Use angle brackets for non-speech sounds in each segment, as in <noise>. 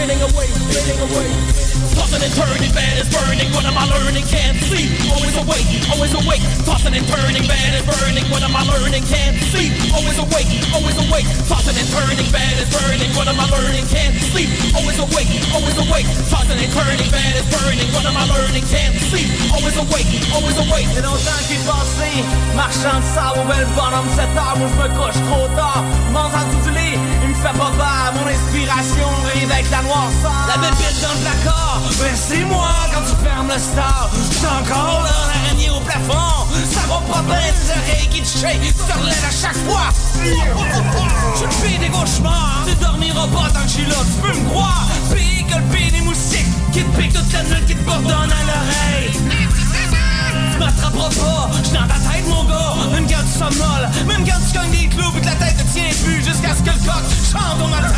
spinning away, spinning away. Tossing and turning, bad is burning. What am I learning? Can't sleep. Always awake, always awake. Tossing and turning, bad is burning. What am I learning? Can't sleep. Always awake, always awake. Tossing and turning, bad is burning. What am I learning? Can't sleep. Always awake, always awake. Tossing and turning, bad is burning. What am I learning? Can't sleep. Always awake, always awake. C'est longtemps que j'ai passé, marchant de sable au bel bonhomme 7 heures, moi je me trop tard. Dessous du lit, il me fait pas peur, mon inspiration avec la noirceur. La bébête dans le placard, c'est moi quand tu fermes le star. J'suis encore là, l'araignée au plafond. Ça va pas bien, tes oreilles qui te shake, à chaque fois. Je te fais des cauchemars, tu dormiras pas tant que je suis là, tu peux me croire. Pire que le pire des moustiques, qui te toute la nuit, qui te bourdonnent à l'oreille. M'attraperas pas, j'suis dans ta tête mon gars. Même quand tu somnoles, même quand tu cognes des clous Puis que la tête te tient plus jusqu'à ce que le coq chante au matin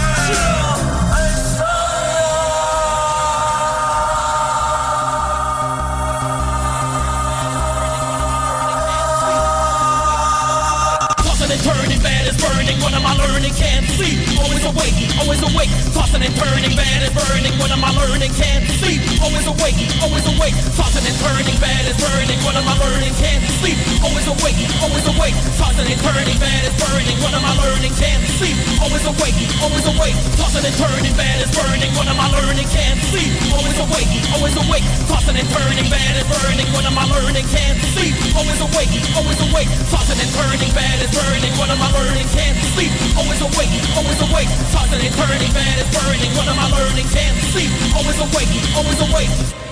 burning. What am I learning? Can't sleep. Always awake, always awake. Tossing and turning, bad is burning. What am I learning? Can't sleep. Always awake, always awake. Tossing and turning, bad is burning. What am I learning? Can't sleep. Always awake, always awake. Tossing and turning, bad is burning. What am I learning? Can't sleep. Always awake, always awake. Tossing and turning, bad is burning. What am I learning? Can't sleep. Always awake, always awake. Tossing and turning, bad is burning. What am I learning? Can't sleep. Always awake, always awake. Tossing and turning, bad is burning. What am I learning? Can't sleep. Always awake, always awake. Tossing and turning, bad is burning. What am I learning? Can't sleep. Always awake, always awake.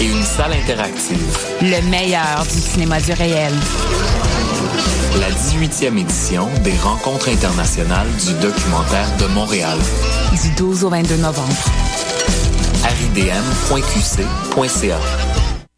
Et une salle interactive. Le meilleur du cinéma du réel. La 18e édition des rencontres internationales du documentaire de Montréal. Du 12 au 22 novembre. ridm.qc.ca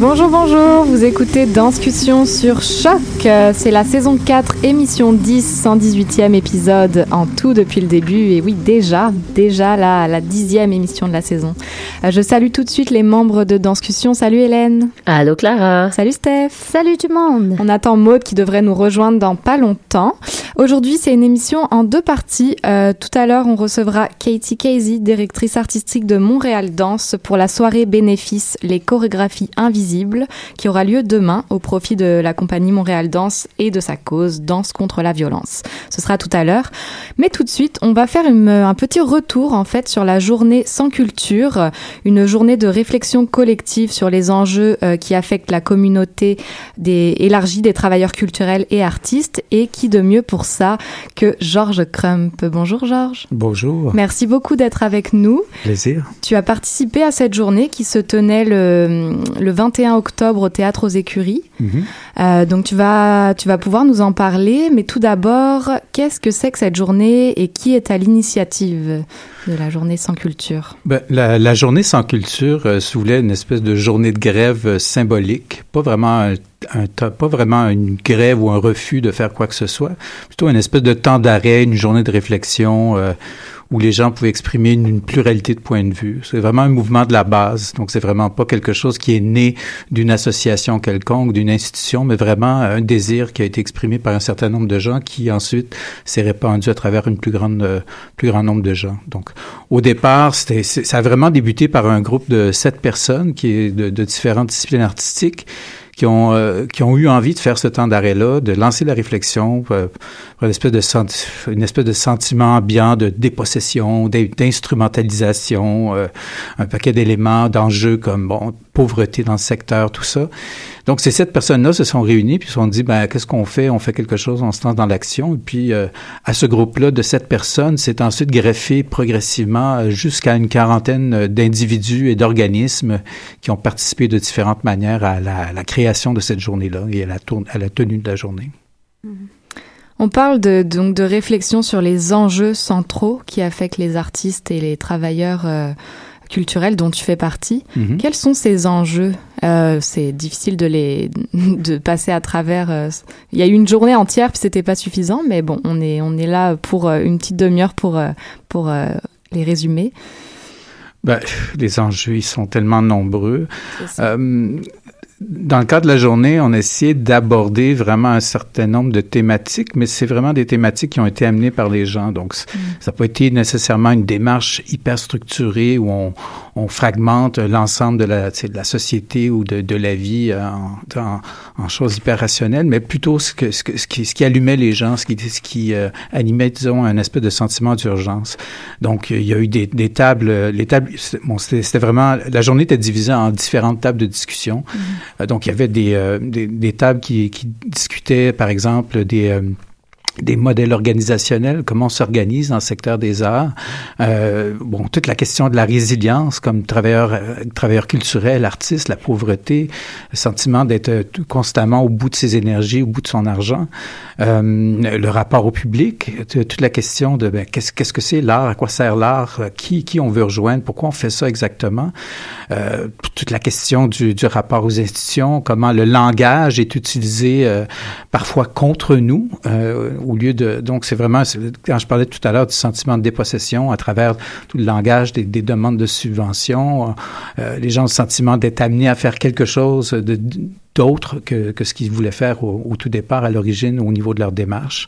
Bonjour, bonjour, vous écoutez Danscussion sur Choc. C'est la saison 4, émission 10, 118e épisode en tout depuis le début. Et oui, déjà, déjà la, la dixième émission de la saison. Euh, Je salue tout de suite les membres de Danscussion. Salut Hélène. Allô Clara. Salut Steph. Salut tout le monde. On attend Maude qui devrait nous rejoindre dans pas longtemps. Aujourd'hui, c'est une émission en deux parties. Euh, tout à l'heure, on recevra Katie Casey, directrice artistique de Montréal Danse, pour la soirée bénéfice Les chorégraphies invisibles Invisible, qui aura lieu demain au profit de la compagnie Montréal Danse et de sa cause Danse contre la violence. Ce sera tout à l'heure. Mais tout de suite, on va faire une, un petit retour en fait sur la journée sans culture, une journée de réflexion collective sur les enjeux euh, qui affectent la communauté des, élargie des travailleurs culturels et artistes. Et qui de mieux pour ça que Georges Crump. Bonjour Georges. Bonjour. Merci beaucoup d'être avec nous. Plaisir. Tu as participé à cette journée qui se tenait le, le 21 octobre au Théâtre aux Écuries. Mhm. Euh, donc tu vas, tu vas pouvoir nous en parler, mais tout d'abord, qu'est-ce que c'est que cette journée et qui est à l'initiative? La journée sans culture. Ben, la, journée sans culture euh, une espèce de journée de grève euh, symbolique, pas vraiment un, pas vraiment une grève ou un refus de faire quoi que ce soit, plutôt une espèce de temps d'arrêt, une journée de réflexion euh, où les gens pouvaient exprimer une, pluralité de points de vue. C'est vraiment un mouvement de la base, donc c'est vraiment pas quelque chose qui est né d'une association quelconque, d'une institution, mais vraiment un désir qui a été exprimé par un certain nombre de gens qui ensuite s'est répandu à travers une plus grande, euh, plus grand nombre de gens. Donc, au départ, c'était, ça a vraiment débuté par un groupe de sept personnes qui est de différentes disciplines artistiques qui ont euh, qui ont eu envie de faire ce temps d'arrêt-là, de lancer la réflexion, euh, pour une espèce de une espèce de sentiment ambiant de dépossession, d'in- d'instrumentalisation, euh, un paquet d'éléments, d'enjeux comme bon pauvreté dans le secteur, tout ça. Donc ces sept personnes-là se sont réunies puis se sont dit ben qu'est-ce qu'on fait? On fait quelque chose, on se lance dans l'action. Et puis euh, à ce groupe-là de sept personnes, c'est ensuite greffé progressivement euh, jusqu'à une quarantaine euh, d'individus et d'organismes qui ont participé de différentes manières à la, création de cette journée-là et à la, tenue de la journée. On parle donc de réflexion sur les enjeux centraux qui affectent les artistes et les travailleurs culturels dont tu fais partie. Mhm. Quels sont ces enjeux? Euh, C'est difficile de les <laughs> de passer à travers. euh, Il y a eu une journée entière puis c'était pas suffisant, mais bon, on est on est là pour euh, une petite demi-heure pour pour les résumer. Ben, les enjeux, ils sont tellement nombreux. Euh, dans le cadre de la journée, on a essayé d'aborder vraiment un certain nombre de thématiques, mais c'est vraiment des thématiques qui ont été amenées par les gens. Donc, c- ça n'a pas été nécessairement une démarche hyper structurée où on, on fragmente l'ensemble de la, de la société ou de, de la vie en, en, en choses hyper rationnelles, mais plutôt ce, que, ce, que- ce, qui, ce qui allumait les gens, ce qui, ce qui euh, animait, disons, un espèce de sentiment d'urgence. Donc, il y a eu des, des tables, euh, les tables, bon, c'était vraiment, la journée était divisée en différentes tables de discussion. Euh, Donc, il y avait des, euh, des, des tables qui, qui discutaient, par exemple, des... euh, des modèles organisationnels, comment on s'organise dans le secteur des arts. Euh, bon, toute la question de la résilience comme travailleur, euh, travailleur culturel, artiste, la pauvreté, le sentiment d'être euh, constamment au bout de ses énergies, au bout de son argent. Euh, le rapport au public, toute la question de ben, qu'est-ce qu'est-ce que c'est l'art, à quoi sert l'art, euh, qui, qui on veut rejoindre, pourquoi on fait ça exactement. Toute la question du, du rapport aux institutions, comment le langage est utilisé parfois contre nous, au lieu de... Donc, c'est vraiment, quand je parlais tout à l'heure du sentiment de dépossession à travers tout le langage des, des demandes de subventions, euh, les gens ont le sentiment d'être amenés à faire quelque chose de d'autre que, ce qu'ils voulaient faire au, tout départ, à l'origine, au niveau de leur démarche.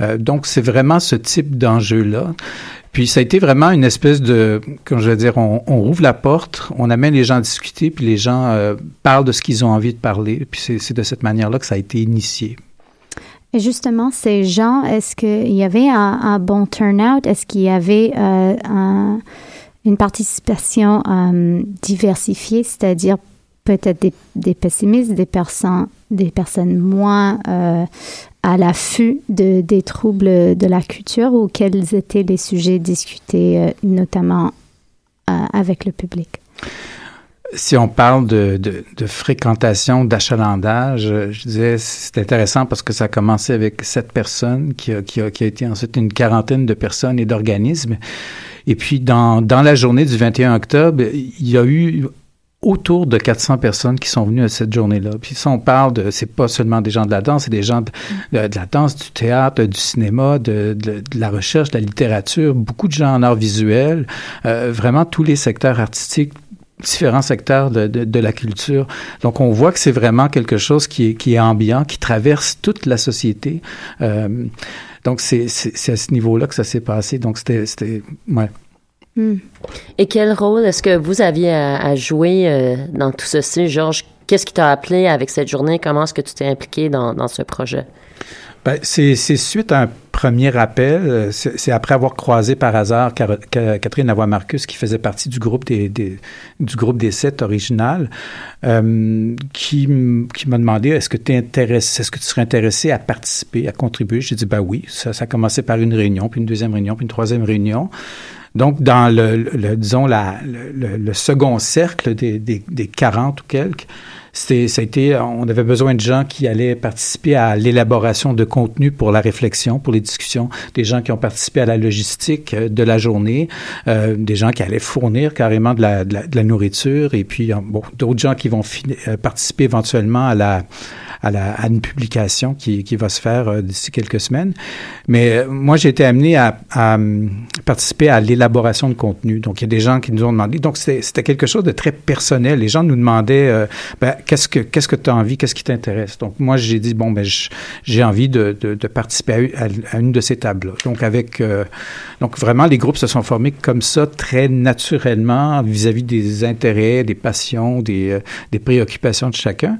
Euh, donc, c'est vraiment ce type d'enjeu-là. Puis ça a été vraiment une espèce de, comme je veux dire, on, on rouvre la porte, on amène les gens à discuter, puis les gens euh, parlent de ce qu'ils ont envie de parler. Puis c'est de cette manière-là que ça a été initié. Et justement, ces gens, est-ce qu'il y avait un, bon turnout? Est-ce qu'il y avait euh, un- une participation euh, diversifiée, c'est-à-dire peut-être des, pessimistes, des personnes, des moins euh, à l'affût de, des troubles de la culture ou quels étaient les sujets discutés notamment avec le public? Si on parle de, de, de fréquentation, d'achalandage, euh, je disais, c'est intéressant parce que ça a commencé avec sept personnes, qui a, qui a, qui a été ensuite une quarantaine de personnes et d'organismes. Et puis, dans, dans la journée du 21 octobre, il y a eu autour de 400 personnes qui sont venues à cette journée-là. Puis ça, on parle de, c'est pas seulement des gens de la danse, c'est des gens de, la danse, du théâtre, du cinéma, de, de, la recherche, de la littérature, beaucoup de gens en art visuel, euh, vraiment tous les secteurs artistiques différents secteurs de, de, de, la culture. Donc, on voit que c'est vraiment quelque chose qui est, qui est ambiant, qui traverse toute la société. Euh, donc, c'est à ce niveau-là que ça s'est passé. Donc, c'était... Ouais. Mm. Et quel rôle est-ce que vous aviez à, à jouer euh, dans tout ceci, Georges? qu'est-ce qui t'a appelé avec cette journée? Comment est-ce que tu t'es impliqué dans, dans ce projet? Ben, c'est suite à un premier appel. C'est après avoir croisé par hasard Catherine Lavoie-Marcus, qui faisait partie du groupe des, du groupe des sept originales, euh, qui, qui m'a demandé est-ce que, est-ce que tu serais intéressé à participer, à contribuer? J'ai dit ben oui. Ça, ça a commencé par une réunion, puis une deuxième réunion, puis une troisième réunion. Donc, dans le, disons, la, le, second cercle des, des, des 40 ou quelques, c'était, on avait besoin de gens qui allaient participer à l'élaboration de contenu pour la réflexion, pour les discussions, des gens qui ont participé à la logistique euh, de la journée, euh, des gens qui allaient fournir carrément de la, de la, nourriture, et puis euh, bon, d'autres gens qui vont participer éventuellement à la à, la, à une publication qui, qui, va se faire euh, d'ici quelques semaines. Mais euh, moi, j'ai été amené à, à, participer à l'élaboration de contenu. Donc, il y a des gens qui nous ont demandé. Donc, c'était quelque chose de très personnel. Les gens nous demandaient euh, ben, qu'est-ce que qu'est-ce que tu as envie, qu'est-ce qui t'intéresse? Donc, moi, j'ai dit bon, ben, j'ai envie de, de, de participer à, une de ces tables. -là. Donc, avec donc vraiment, les groupes se sont formés comme ça, très naturellement vis-à-vis -vis des intérêts, des passions, des, des préoccupations de chacun.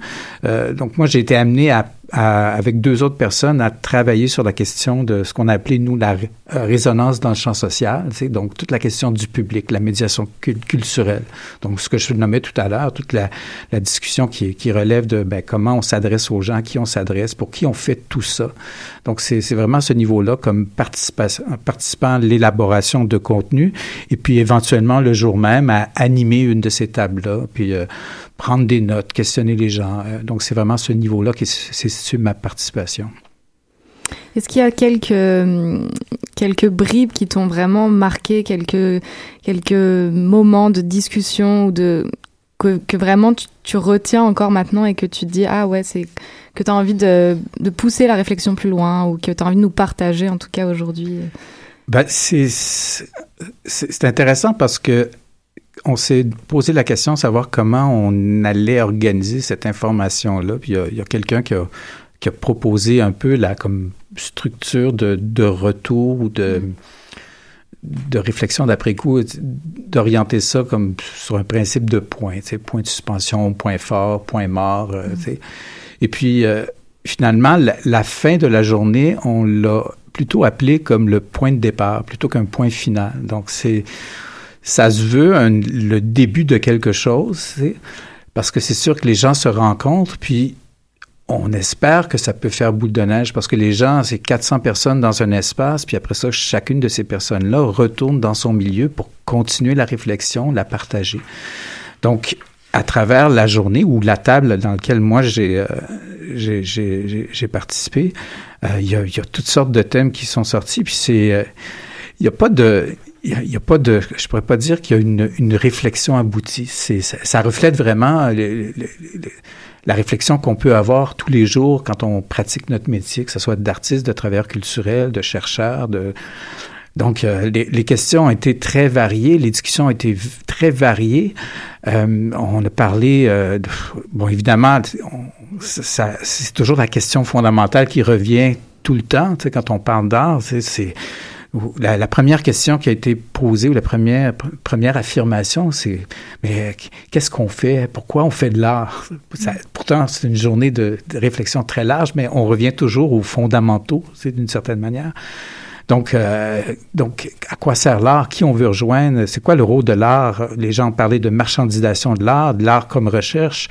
donc, moi, j'ai été amené à avec deux autres personnes à travailler sur la question de ce qu'on a appelé, nous, la euh, résonance dans le champ social, donc toute la question du public, la médiation culturelle. Donc, ce que je nommais tout à l'heure, toute la, discussion qui, qui relève de ben, comment on s'adresse aux gens, à qui on s'adresse, pour qui on fait tout ça. Donc, c'est vraiment ce niveau-là comme participant à l'élaboration de contenu et puis éventuellement, le jour même, à animer une de ces tables-là, puis euh, prendre des notes, questionner les gens. Euh, donc, c'est vraiment ce niveau-là qui c'est ma participation. Est-ce qu'il y a quelques, quelques bribes qui t'ont vraiment marqué, quelques, quelques moments de discussion ou de, que, que vraiment tu, tu, retiens encore maintenant et que tu te dis, ah ouais, c'est que tu as envie de, de, pousser la réflexion plus loin ou que tu as envie de nous partager en tout cas aujourd'hui? Ben, c'est intéressant parce que on s'est posé la question de savoir comment on allait organiser cette information-là. Puis il y a, quelqu'un qui a, qui a, proposé un peu la comme structure de, de retour ou de, de réflexion d'après-coup, d'orienter ça comme sur un principe de point, point de suspension, point fort, point mort. Euh, mm. Et puis, euh, finalement, la, la, fin de la journée, on l'a plutôt appelé comme le point de départ plutôt qu'un point final. Donc, c'est ça se veut le début de quelque chose, parce que c'est sûr que les gens se rencontrent, puis on espère que ça peut faire boule de neige parce que les gens, c'est 400 personnes dans un espace, puis après ça, chacune de ces personnes-là retourne dans son milieu pour continuer la réflexion, la partager. Donc, à travers la journée ou la table dans laquelle moi j'ai euh, participé, euh, il y, a, y, a, toutes sortes de thèmes qui sont sortis, puis c'est euh, il n'y a pas de il n'y a, pas de, je pourrais pas dire qu'il y a une, une réflexion aboutie. C'est, ça, ça, reflète vraiment la réflexion qu'on peut avoir tous les jours quand on pratique notre métier, que ce soit d'artiste, de travailleur culturel, de chercheur, de donc, euh, les, les, questions ont été très variées, les discussions ont été très variées. Euh, on a parlé, euh, bon, évidemment, ça, c'est toujours la question fondamentale qui revient tout le temps, tu sais, quand on parle d'art, c'est la, première question qui a été posée ou la première, première affirmation, c'est mais qu'est-ce qu'on fait? Pourquoi on fait de l'art? Pourtant, c'est une journée de, réflexion très large, mais on revient toujours aux fondamentaux, c'est d'une certaine manière. Donc, euh, donc, à quoi sert l'art? Qui on veut rejoindre? C'est quoi le rôle de l'art? Les gens ont parlé de marchandisation de l'art, de l'art comme recherche,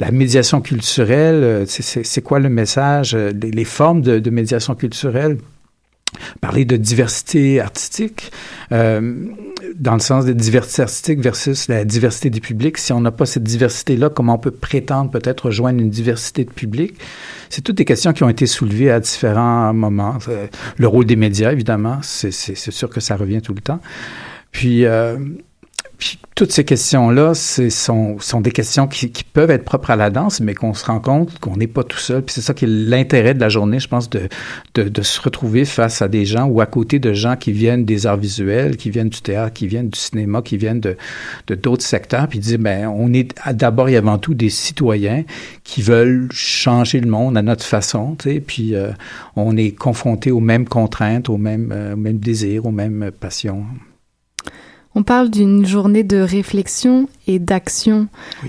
la médiation culturelle. C'est quoi le message? Les, les formes de médiation culturelle? Parler de diversité artistique, euh, dans le sens de diversité artistique versus la diversité des publics. Si on n'a pas cette diversité-là, comment on peut prétendre peut-être rejoindre une diversité de public? C'est toutes des questions qui ont été soulevées à différents moments. Euh, le rôle des médias, évidemment, c'est sûr que ça revient tout le temps. Puis, euh, puis toutes ces questions-là, sont, sont des questions qui, qui, peuvent être propres à la danse, mais qu'on se rend compte qu'on n'est pas tout seul. Puis c'est ça qui est l'intérêt de la journée, je pense, de, de, de, se retrouver face à des gens ou à côté de gens qui viennent des arts visuels, qui viennent du théâtre, qui viennent du cinéma, qui viennent de d'autres secteurs, puis dire, ben, on est d'abord et avant tout des citoyens qui veulent changer le monde à notre façon, tu sais, puis euh, on est confronté aux mêmes contraintes, aux mêmes, euh, aux mêmes désirs, aux mêmes passions. On parle d'une journée de réflexion et d'action.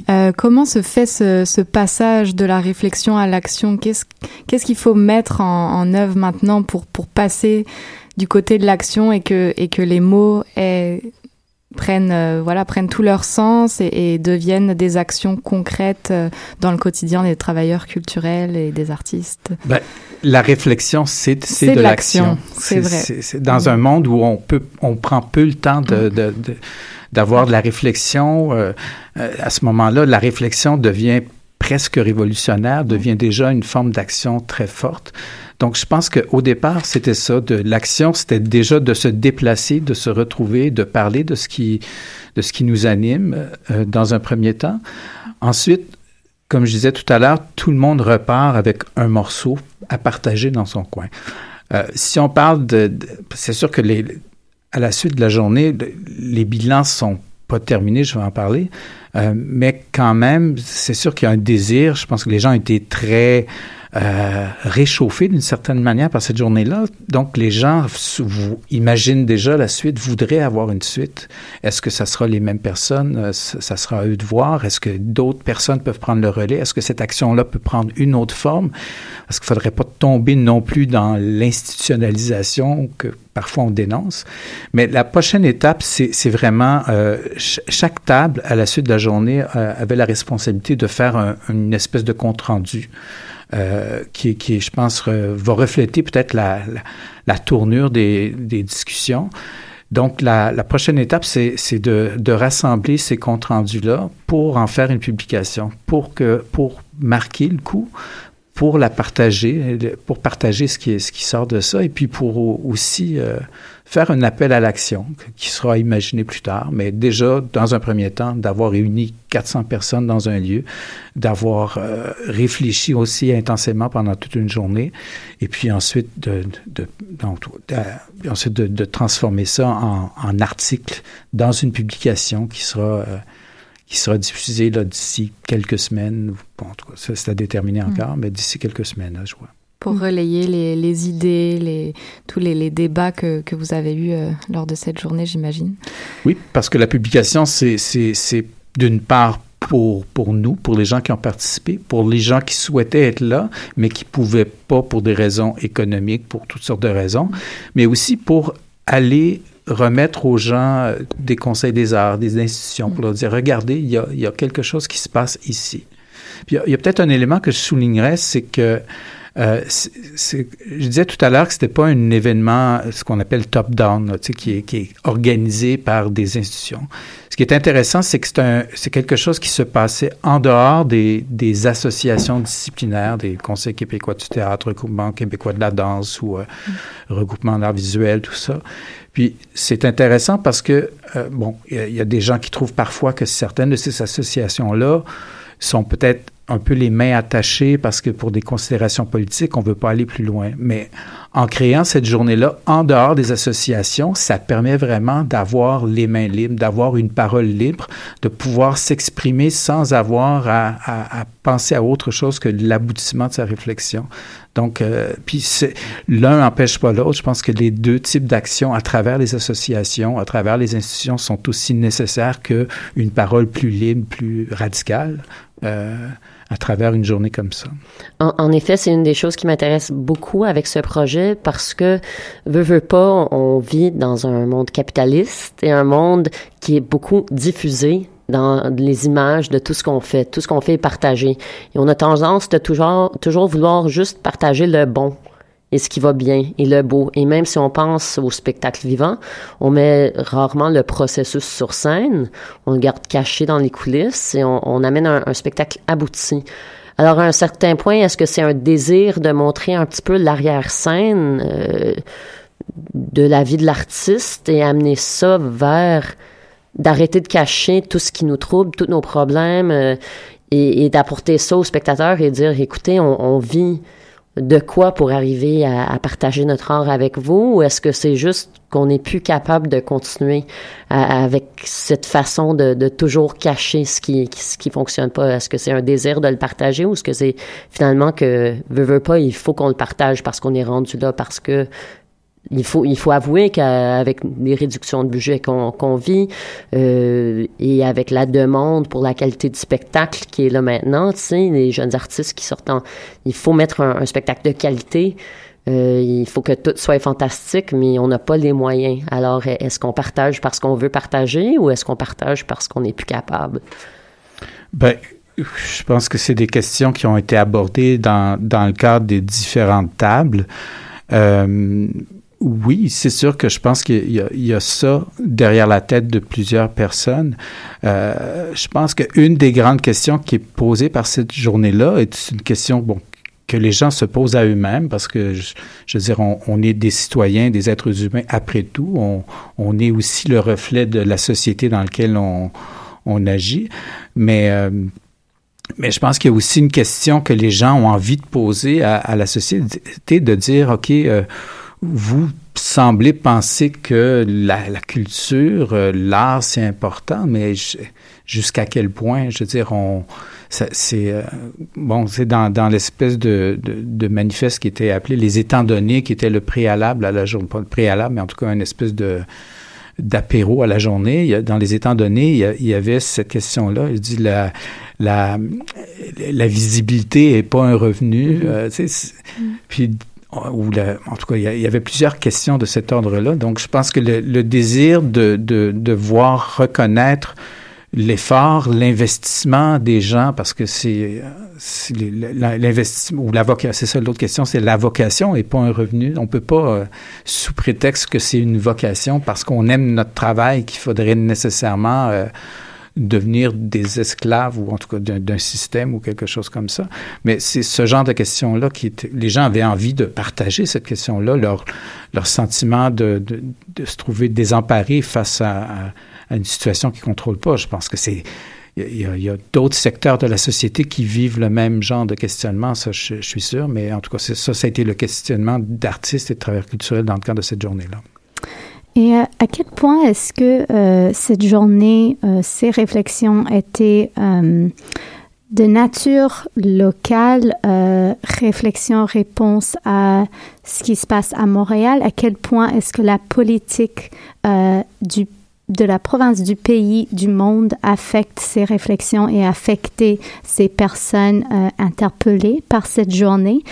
Euh, comment se fait ce, ce, passage de la réflexion à l'action? Qu'est-ce qu'il faut mettre en, en, œuvre maintenant pour, pour passer du côté de l'action et que, et que les mots aient, prennent euh, voilà prennent tout leur sens et, et, deviennent des actions concrètes euh, dans le quotidien des travailleurs culturels et des artistes? Ben, la réflexion, c'est c'est de l'action. C'est vrai. C'est dans mmh. un monde où on peut on prend peu le temps de, mmh. de, de d'avoir de la réflexion. Euh, à ce moment-là, la réflexion devient presque révolutionnaire, devient déjà une forme d'action très forte. Donc, je pense qu'au départ, c'était ça. De l'action, c'était déjà de se déplacer, de se retrouver, de parler de ce qui, de ce qui nous anime euh, dans un premier temps. Ensuite, comme je disais tout à l'heure, tout le monde repart avec un morceau à partager dans son coin. Euh, si on parle de, c'est sûr que les, à la suite de la journée, les bilans sont pas terminés, je vais en parler, euh, mais quand même, c'est sûr qu'il y a un désir. Je pense que les gens ont été très euh, d'une certaine manière par cette journée-là. Donc, les gens vous imaginent déjà la suite, voudraient avoir une suite. Est-ce que ça sera les mêmes personnes? Euh, ça sera à eux de voir. Est-ce que d'autres personnes peuvent prendre le relais? Est-ce que cette action-là peut prendre une autre forme? Parce qu'il ne faudrait pas tomber non plus dans l'institutionnalisation que parfois on dénonce. Mais la prochaine étape, c'est vraiment euh, ch chaque table, à la suite de la journée, euh, avait la responsabilité de faire un, une espèce de compte-rendu. Euh, qui, qui, je pense, va refléter peut-être la, la, la, tournure des, des discussions. Donc, la, la prochaine étape, c'est de, de, rassembler ces comptes rendus-là pour en faire une publication, pour, que, pour marquer le coup, pour la partager, pour partager ce qui, est, ce qui sort de ça, et puis pour aussi euh, faire un appel à l'action qui sera imaginé plus tard, mais déjà, dans un premier temps, d'avoir réuni 400 personnes dans un lieu, d'avoir euh, réfléchi aussi intensément pendant toute une journée, et puis ensuite de, de, donc, de ensuite de, de, transformer ça en, en, article dans une publication qui sera... Euh, qui sera diffusée d'ici quelques semaines. Bon, en tout cas, ça, c'est à déterminer encore, mmh. mais d'ici quelques semaines, là, je vois pour relayer les, les, idées, les, tous les, les débats que, que, vous avez eus euh, lors de cette journée, j'imagine. Oui, parce que la publication, c'est d'une part pour, pour nous, pour les gens qui ont participé, pour les gens qui souhaitaient être là, mais qui ne pouvaient pas pour des raisons économiques, pour toutes sortes de raisons, mais aussi pour aller remettre aux gens euh, des conseils des arts, des institutions, pour leur dire, regardez, il y a, il y a quelque chose qui se passe ici. Puis il y a, a peut-être un élément que je soulignerais, c'est que euh, je disais tout à l'heure que c'était pas un événement, ce qu'on appelle top-down, qui est, qui est organisé par des institutions. Ce qui est intéressant, c'est que c'est quelque chose qui se passait en dehors des, des, associations disciplinaires, des conseils québécois du théâtre, regroupement québécois de la danse ou euh, regroupement d'art visuel, tout ça. Puis c'est intéressant parce que, euh, bon, il y, y, a des gens qui trouvent parfois que certaines de ces associations-là sont peut-être un peu les mains attachées parce que pour des considérations politiques, on veut pas aller plus loin. Mais en créant cette journée-là, en dehors des associations, ça permet vraiment d'avoir les mains libres, d'avoir une parole libre, de pouvoir s'exprimer sans avoir à, à, à, penser à autre chose que l'aboutissement de sa réflexion. Donc, euh, puis l'un n'empêche pas l'autre. Je pense que les deux types d'actions à travers les associations, à travers les institutions, sont aussi nécessaires qu'une parole plus libre, plus radicale. Euh, à travers une journée comme ça. En, effet, c'est une des choses qui m'intéresse beaucoup avec ce projet parce que, veut, veut pas, on vit dans un monde capitaliste et un monde qui est beaucoup diffusé dans les images de tout ce qu'on fait. Tout ce qu'on fait est partagé. Et on a tendance de toujours, toujours vouloir juste partager le bon, et ce qui va bien et le beau. Et même si on pense au spectacle vivant, on met rarement le processus sur scène, on le garde caché dans les coulisses et on, amène un, spectacle abouti. Alors à un certain point, est-ce que c'est un désir de montrer un petit peu l'arrière-scène euh, de la vie de l'artiste et amener ça vers d'arrêter de cacher tout ce qui nous trouble, tous nos problèmes euh, et, d'apporter ça aux spectateurs et dire, écoutez, on vit de quoi pour arriver à, partager notre art avec vous ou est-ce que c'est juste qu'on n'est plus capable de continuer à, avec cette façon de, de, toujours cacher ce qui ce qui fonctionne pas? Est-ce que c'est un désir de le partager ou est-ce que c'est finalement que veut veut pas il faut qu'on le partage parce qu'on est rendu là parce que il faut il faut avouer qu'avec les réductions de budget qu'on vit euh, et avec la demande pour la qualité du spectacle qui est là maintenant, tu sais, les jeunes artistes qui sortent en, il faut mettre un, spectacle de qualité. Euh, il faut que tout soit fantastique, mais on n'a pas les moyens. Alors, est-ce qu'on partage parce qu'on veut partager ou est-ce qu'on partage parce qu'on n'est plus capable? Ben, je pense que c'est des questions qui ont été abordées dans, dans le cadre des différentes tables. Euh, oui, c'est sûr que je pense qu'il y, y, a ça derrière la tête de plusieurs personnes. Euh, je pense qu'une des grandes questions qui est posée par cette journée-là est une question bon, que les gens se posent à eux-mêmes parce que, je, je veux dire, on, est des citoyens, des êtres humains après tout. On, est aussi le reflet de la société dans laquelle on, agit. Mais... Euh, mais je pense qu'il y a aussi une question que les gens ont envie de poser à, à la société, de dire, OK, euh, vous semblez penser que la, culture, euh, l'art, c'est important, mais jusqu'à quel point, je veux dire, on, c'est euh, bon, c'est dans, dans l'espèce de, de, manifeste qui était appelé les étant donnés, qui était le préalable à la journée, pas le préalable, mais en tout cas une espèce de d'apéro à la journée. dans les étant donnés, il y, avait cette question-là. Il dit la, la, la visibilité est pas un revenu. Euh, mm. Puis en tout cas, il y, avait plusieurs questions de cet ordre-là. Donc, je pense que le, désir de, de, de, voir reconnaître l'effort, l'investissement des gens, parce que c'est l'investissement ou la c'est ça l'autre question, c'est la vocation et pas un revenu. On peut pas, euh, sous prétexte que c'est une vocation, parce qu'on aime notre travail, qu'il faudrait nécessairement euh, devenir des esclaves ou en tout cas d'un système ou quelque chose comme ça. Mais c'est ce genre de questions-là qui les gens avaient envie de partager cette question-là, leur, leur sentiment de, se trouver désemparés face à, une situation qu'ils ne contrôlent pas. Je pense que c'est il y a, a d'autres secteurs de la société qui vivent le même genre de questionnement, ça je, je suis sûr, mais en tout cas, ça, ça a été le questionnement d'artistes et de travailleurs culturels dans le cadre de cette journée-là. Et euh, à quel point est-ce que euh, cette journée, euh, ces réflexions étaient de nature locale, réflexion, réponse à ce qui se passe à Montréal? À quel point est-ce que la politique de la province, du pays, du monde affecte ces réflexions et affecter ces personnes interpellées par cette journée?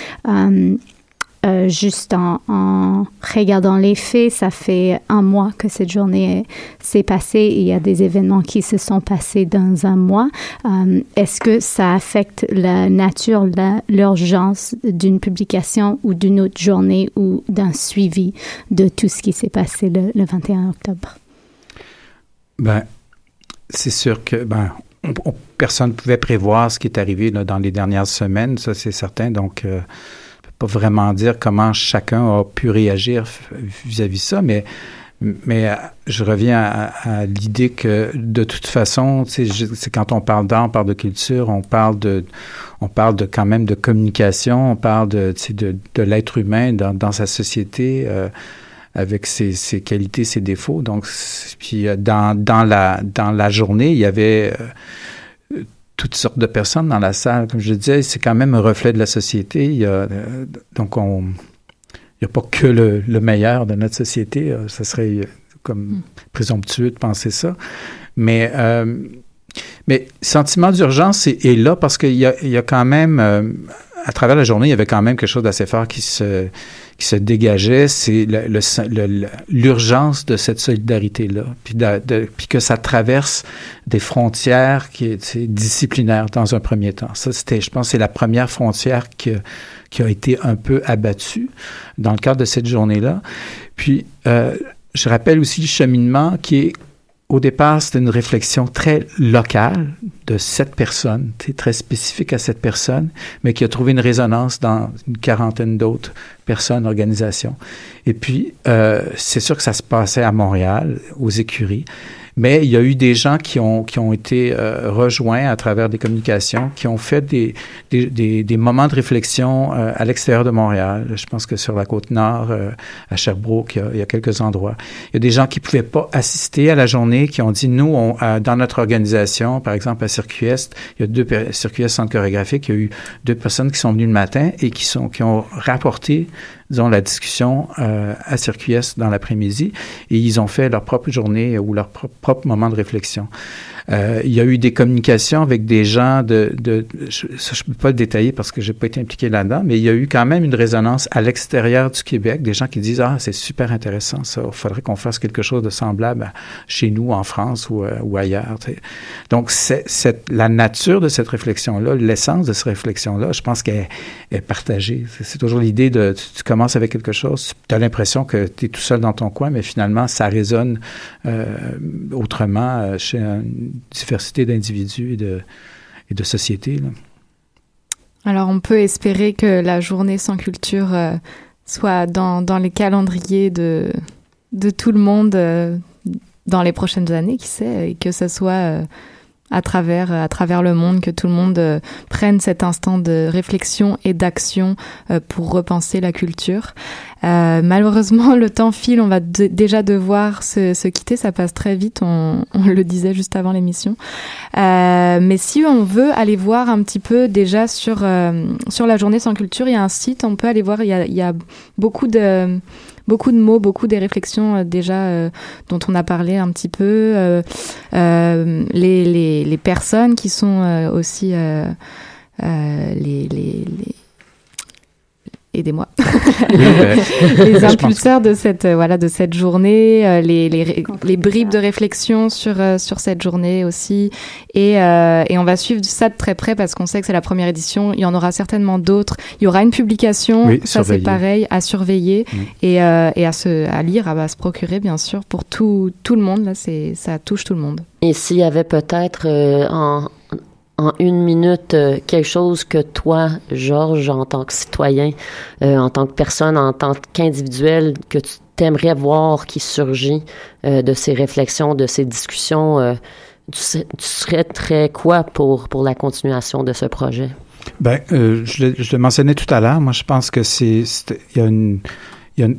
Euh, juste en, regardant les faits, ça fait un mois que cette journée s'est passée il y a des événements qui se sont passés dans un mois. Euh, est-ce que ça affecte la nature, l'urgence d'une publication ou d'une autre journée ou d'un suivi de tout ce qui s'est passé le, 21 octobre? Ben, c'est sûr que ben, personne ne pouvait prévoir ce qui est arrivé dans les dernières semaines, ça c'est certain. Donc, euh, pas vraiment dire comment chacun a pu réagir vis-à-vis ça, mais mais euh, je reviens à, l'idée que de toute façon, c'est quand on parle d'art, on parle de culture, on parle de, on parle de quand même de communication, on parle de, de, de l'être humain dans, dans, sa société. Euh, avec ses, ses, qualités, ses défauts. Donc, puis euh, dans, dans la dans la journée, il y avait toutes sortes de personnes dans la salle. Comme je disais, c'est quand même un reflet de la société. Il y a, euh, donc, on, il n'y a pas que le, le, meilleur de notre société. Euh, ça serait euh, comme mm. présomptueux de penser ça. Mais, euh, mais sentiment d'urgence est, là parce qu'il y a, y a quand même, à travers la journée, il y avait quand même quelque chose d'assez fort qui se qui se dégageait, c'est l'urgence de cette solidarité-là, puis, puis que ça traverse des frontières qui est disciplinaires dans un premier temps. Ça, c'était, je pense, c'est la première frontière qui, qui a été un peu abattue dans le cadre de cette journée-là. Puis, euh, je rappelle aussi le cheminement qui est au départ, c'était une réflexion très locale de cette personne, très spécifique à cette personne, mais qui a trouvé une résonance dans une quarantaine d'autres personnes, organisations. Et puis, euh, c'est sûr que ça se passait à Montréal, aux écuries. Mais il y a eu des gens qui ont, qui ont été euh, rejoints à travers des communications, qui ont fait des, des, des, des moments de réflexion euh, à l'extérieur de Montréal. Je pense que sur la côte nord, euh, à Sherbrooke, il y, a, il y, a, quelques endroits. Il y a des gens qui pouvaient pas assister à la journée, qui ont dit, nous, on, dans notre organisation, par exemple à Circuit Est, il y a deux Circuit Est Centre chorégraphique, il y a eu deux personnes qui sont venues le matin et qui, sont, qui ont rapporté disons, la discussion euh, à Circuit dans l'après-midi et ils ont fait leur propre journée ou leur propre moment de réflexion. Euh, il y a eu des communications avec des gens de, de je ne peux pas le détailler parce que j'ai pas été impliqué là-dedans, mais il y a eu quand même une résonance à l'extérieur du Québec, des gens qui disent ah c'est super intéressant ça, il faudrait qu'on fasse quelque chose de semblable chez nous en France ou, euh, ou ailleurs. Donc c'est, la nature de cette réflexion-là, l'essence de cette réflexion-là, je pense qu'elle est partagée. C'est, toujours l'idée de tu, commences avec quelque chose, tu as l'impression que tu es tout seul dans ton coin, mais finalement ça résonne euh, autrement euh, chez un diversité d'individus et de, sociétés. Alors on peut espérer que la journée sans culture euh, soit dans, les calendriers de, tout le monde dans les prochaines années, qui sait, et que ce soit à travers à travers le monde que tout le monde euh, prenne cet instant de réflexion et d'action euh, pour repenser la culture. Euh, malheureusement, <laughs> le temps file, on va déjà devoir se, se, quitter, ça passe très vite, on, on le disait juste avant l'émission. Euh, mais si on veut aller voir un petit peu déjà sur sur la journée sans culture, il y a un site, on peut aller voir, il y a, il y a beaucoup de beaucoup de mots, beaucoup des réflexions euh, déjà euh, dont on a parlé un petit peu, euh, les, les, les, personnes qui sont aussi les, les, les aidez-moi. <laughs> les impulseurs de cette euh, voilà de cette journée, euh, les, les, les bribes de réflexion sur euh, sur cette journée aussi, et, et on va suivre ça de très près parce qu'on sait que c'est la première édition. Il y en aura certainement d'autres. Il y aura une publication, ça c'est pareil, à surveiller mm. et, et à se à lire, à, se procurer bien sûr pour tout tout le monde. Là, c'est ça touche tout le monde. Et s'il y avait peut-être en en une minute euh, quelque chose que toi, Georges, en tant que citoyen, euh, en tant que personne, en tant qu'individuel, que tu t'aimerais voir qui surgit euh, de ces réflexions, de ces discussions, tu, serais très quoi pour, pour la continuation de ce projet? Ben, je, je, le mentionnais tout à l'heure. Moi, je pense que c'est, il y a une,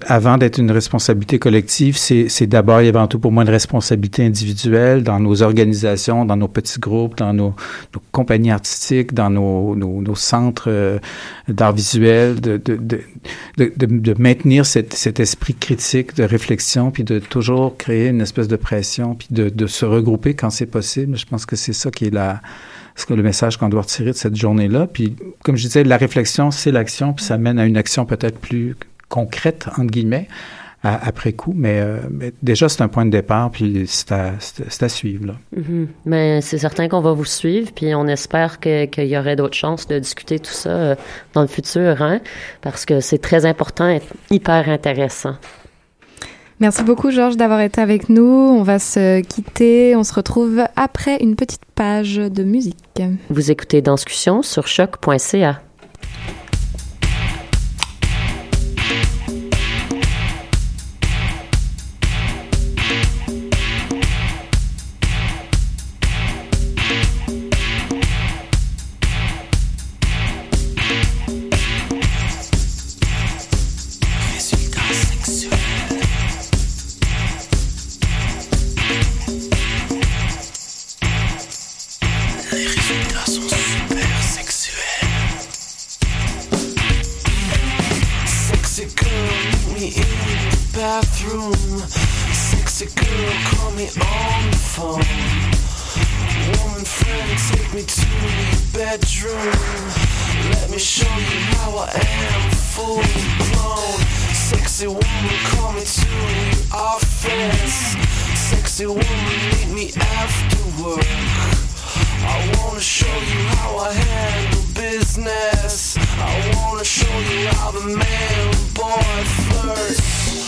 avant d'être une responsabilité collective, c'est d'abord et avant tout pour moi une responsabilité individuelle dans nos organisations, dans nos petits groupes, dans nos, nos compagnies artistiques, dans nos, nos, nos centres euh, d'art visuel, de, de, de, de, maintenir cet, esprit critique, de réflexion, puis de toujours créer une espèce de pression, puis de, se regrouper quand c'est possible. Je pense que c'est ça qui est la que le message qu'on doit retirer de cette journée-là. Puis, comme je disais, la réflexion, c'est l'action, puis ça mène à une action peut-être plus concrète, entre guillemets, après coup. Euh, mais, déjà, c'est un point de départ, puis c'est à, à, suivre. Là. Mm-hmm. Mais c'est certain qu'on va vous suivre, puis on espère qu'il y aurait d'autres chances de discuter tout ça euh, dans le futur, hein, parce que c'est très important et hyper intéressant. Merci beaucoup, Georges, d'avoir été avec nous. On va se quitter. On se retrouve après une petite page de musique. Vous écoutez Danscussion sur choc.ca. bathroom. Sexy girl, call me on the phone. Woman friend, take me to your bedroom. Let me show you how I am full blown. Sexy woman, call me to your office. Sexy woman, meet me after work. I wanna show you how I handle business. I wanna show you how the male boy flirts.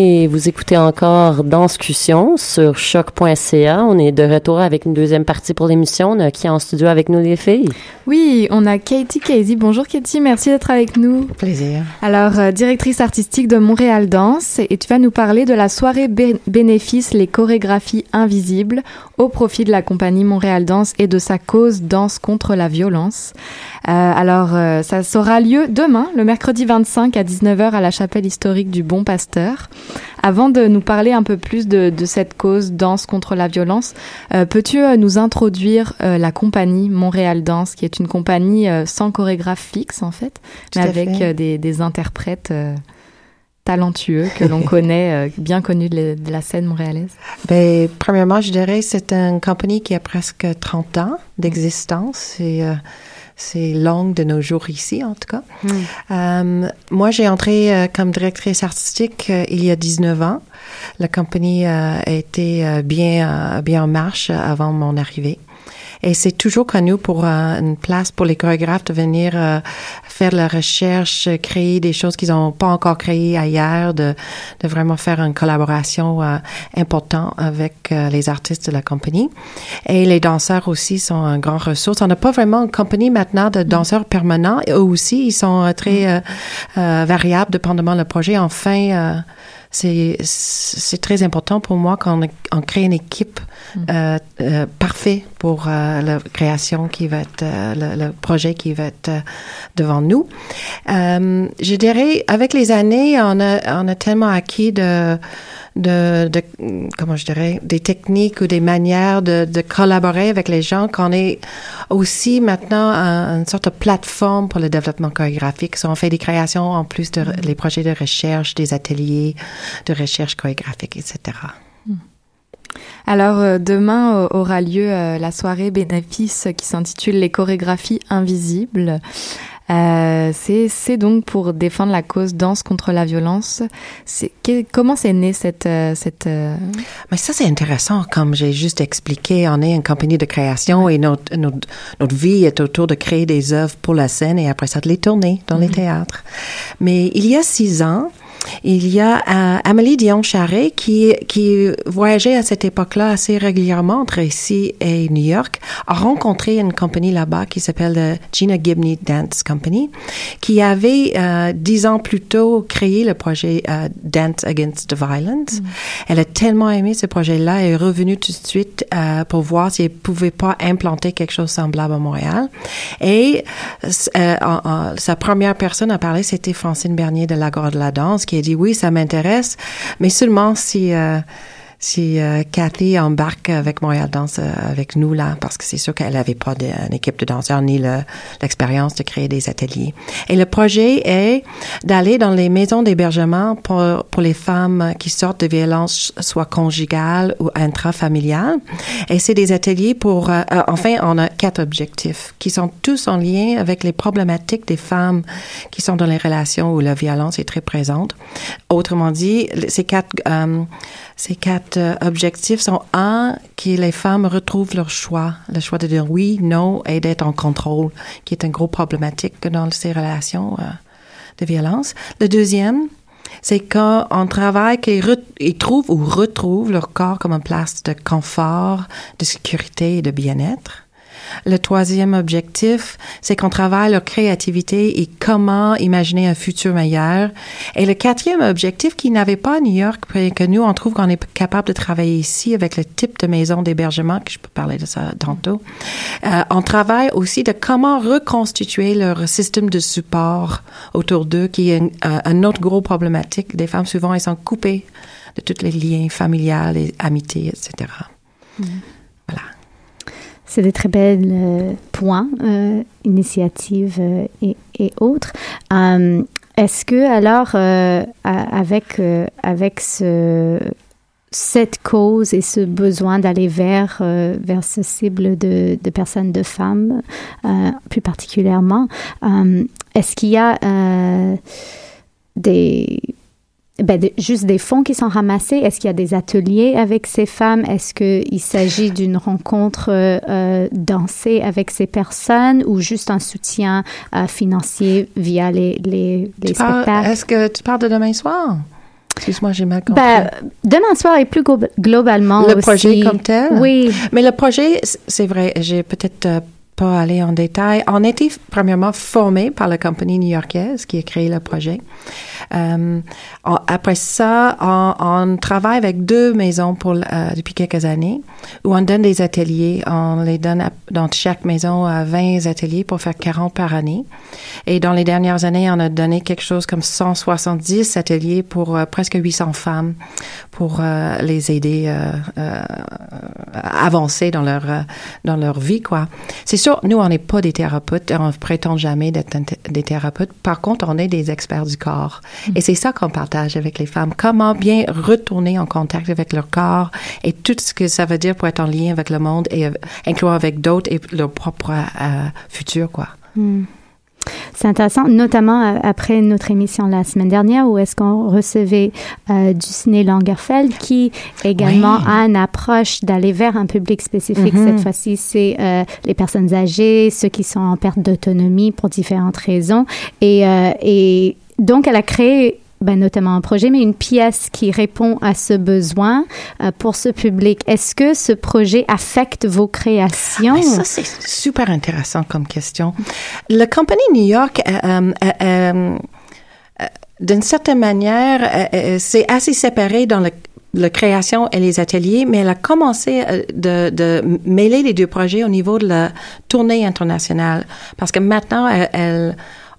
Vous écoutez encore Danscussion sur choc.ca. On est de retour avec une deuxième partie pour l'émission. On a qui en studio avec nous, les filles? Oui, on a Katie Casey. Bonjour Katie, merci d'être avec nous. Plaisir. Alors, euh, directrice artistique de Montréal Danse, et tu vas nous parler de la soirée bé- bénéfice Les chorégraphies invisibles au profit de la compagnie Montréal Danse et de sa cause Danse contre la violence. Euh, alors, euh, ça aura lieu demain, le mercredi 25 à 19h à la chapelle historique du Bon Pasteur. Avant de nous parler un peu plus de, de cette cause Danse contre la violence, euh, peux-tu nous introduire la compagnie Montréal Danse, qui est une compagnie euh, sans chorégraphe fixe en fait, Tout mais avec fait. euh, des, des interprètes euh, talentueux que l'on <laughs> connaît, euh, bien connus de, la- de la scène montréalaise. Ben, premièrement, je dirais c'est une compagnie qui a presque 30 ans d'existence et euh, c'est longue de nos jours ici, en tout cas. Euh, moi, j'ai entré comme directrice artistique il y a 19 ans. La compagnie euh, bien, bien en marche avant mon arrivée. Et c'est toujours connu pour euh, une place pour les chorégraphes de venir euh, faire de la recherche, créer des choses qu'ils n'ont pas encore créées ailleurs, de, de vraiment faire une collaboration euh, importante avec euh, les artistes de la compagnie. Et les danseurs aussi sont un grand ressource. On n'a pas vraiment une compagnie maintenant de danseurs permanents. Eux aussi, ils sont très euh, euh, variables dépendamment le projet. Enfin, euh, c'est c'est très important pour moi quand on, on crée une équipe euh, euh, parfaite pour euh, la création qui va être euh, le, le projet qui va être euh, devant nous. Euh, je dirais avec les années, on a on a tellement acquis de de, de comment je dirais des techniques ou des manières de, de collaborer avec les gens qu'on est aussi maintenant un- une sorte de plateforme pour le développement chorégraphique. So, on fait des créations en plus de les projets de recherche, des ateliers de recherche chorégraphique, etc. Alors euh, demain euh, aura lieu euh, la soirée bénéfice qui s'intitule Les chorégraphies invisibles. Euh, c'est donc pour défendre la cause danse contre la violence. Que- comment c'est né cette cette Mais ça, c'est intéressant. Comme j'ai juste expliqué, on est une compagnie de création et notre, notre, notre vie est autour de créer des œuvres pour la scène et après ça de les tourner dans les théâtres. Mais il y a six ans, il y a euh, Amélie Dion-Charret qui, qui voyageait à cette époque-là assez régulièrement entre ici et New York, a rencontré une compagnie là-bas qui s'appelle euh, Gina Gibney Dance Company, qui avait euh, dix ans plus tôt créé le projet euh, Dance Against the Violence. Elle a tellement aimé ce projet-là et est revenue tout de suite euh, pour voir si elle pouvait pas implanter quelque chose semblable à Montréal. Et euh, en- en- sa première personne à parler, c'était Francine Bernier de l'Agora de la danse, qui a dit oui, ça m'intéresse, mais seulement si euh, si euh, Cathy embarque avec Montréal Danse euh, avec nous là, parce que c'est sûr qu'elle n'avait pas de- une équipe de danseurs ni le- l'expérience de créer des ateliers. Et le projet est d'aller dans les maisons d'hébergement pour, pour les femmes qui sortent de violences soit conjugales ou intrafamiliales. Et c'est des ateliers pour, euh, euh, enfin, on a quatre objectifs qui sont tous en lien avec les problématiques des femmes qui sont dans les relations où la violence est très présente. Autrement dit, ces quatre, euh, ces quatre euh, objectifs sont un, que les femmes retrouvent leur choix, le choix de dire oui, non et d'être en contrôle, qui est une grosse problématique dans ces relations euh, de violence. Le deuxième, c'est quand on travaille qu'ils trouvent ou retrouvent leur corps comme une place de confort, de sécurité et de bien-être. Le troisième objectif, c'est qu'on travaille leur créativité et comment imaginer un futur meilleur. Et le quatrième objectif qui n'avait pas à New York, que nous, on trouve qu'on est capable de travailler ici avec le type de maison d'hébergement, que je peux parler de ça tantôt, euh, on travaille aussi de comment reconstituer leur système de support autour d'eux, qui est un, un- un autre gros problématique. Des femmes, souvent, elles sont coupées de tous les liens familiales et amitiés, etc. C'est des très belles euh, points, euh, initiatives euh, et, autres. Est-ce que alors, avec, avec ce, cette cause et ce besoin d'aller vers, vers ce cible de, de personnes, de femmes, plus particulièrement, est-ce qu'il y a des ben, de- juste des fonds qui sont ramassés? Est-ce qu'il y a des ateliers avec ces femmes? Est-ce qu'il s'agit <laughs> d'une rencontre euh, euh, dansée avec ces personnes ou juste un soutien euh, financier via les, les, spectacles? Est-ce que tu parles de demain soir? Excuse-moi, j'ai mal compris. Ben, demain soir et plus glo- globalement le aussi. projet comme tel? Oui. Mais le projet, c'est vrai, j'ai peut-être pas allé en détail. On été premièrement formé par la compagnie new-yorkaise qui a créé le projet. Euh, après ça, on, travaille avec deux maisons euh, depuis quelques années où on donne des ateliers. On les donne dans chaque maison à 20 ateliers pour faire 40 par année. Et dans les dernières années, on a donné quelque chose comme 170 ateliers pour euh, presque 800 femmes pour euh, les aider à avancer dans leur dans leur vie quoi. C'est sûr, nous on n'est pas des thérapeutes, on prétend jamais d'être des thérapeutes. Par contre, on est des experts du corps et c'est ça qu'on partage avec les femmes. Comment bien retourner en contact avec leur corps et tout ce que ça veut dire pour être en lien avec le monde et euh, incluant avec d'autres et leur propre euh, futur quoi. Hmm. C'est intéressant, notamment après notre émission la semaine dernière où est-ce qu'on recevait euh, Langerfeld qui également Oui. a une approche d'aller vers un public spécifique. Mhm. Cette fois-ci, c'est euh, les personnes âgées, ceux qui sont en perte d'autonomie pour différentes raisons. Et, euh, et donc, elle a créé ben, notamment un projet, mais une pièce qui répond à ce besoin euh, pour ce public. Est-ce que ce projet affecte vos créations? Mais ça, c'est super intéressant comme question. La compagnie New York, euh, euh, d'une certaine manière, c'est assez séparé dans le la création et les ateliers, mais elle a commencé de, mêler les deux projets au niveau de la tournée internationale. Parce que maintenant, elle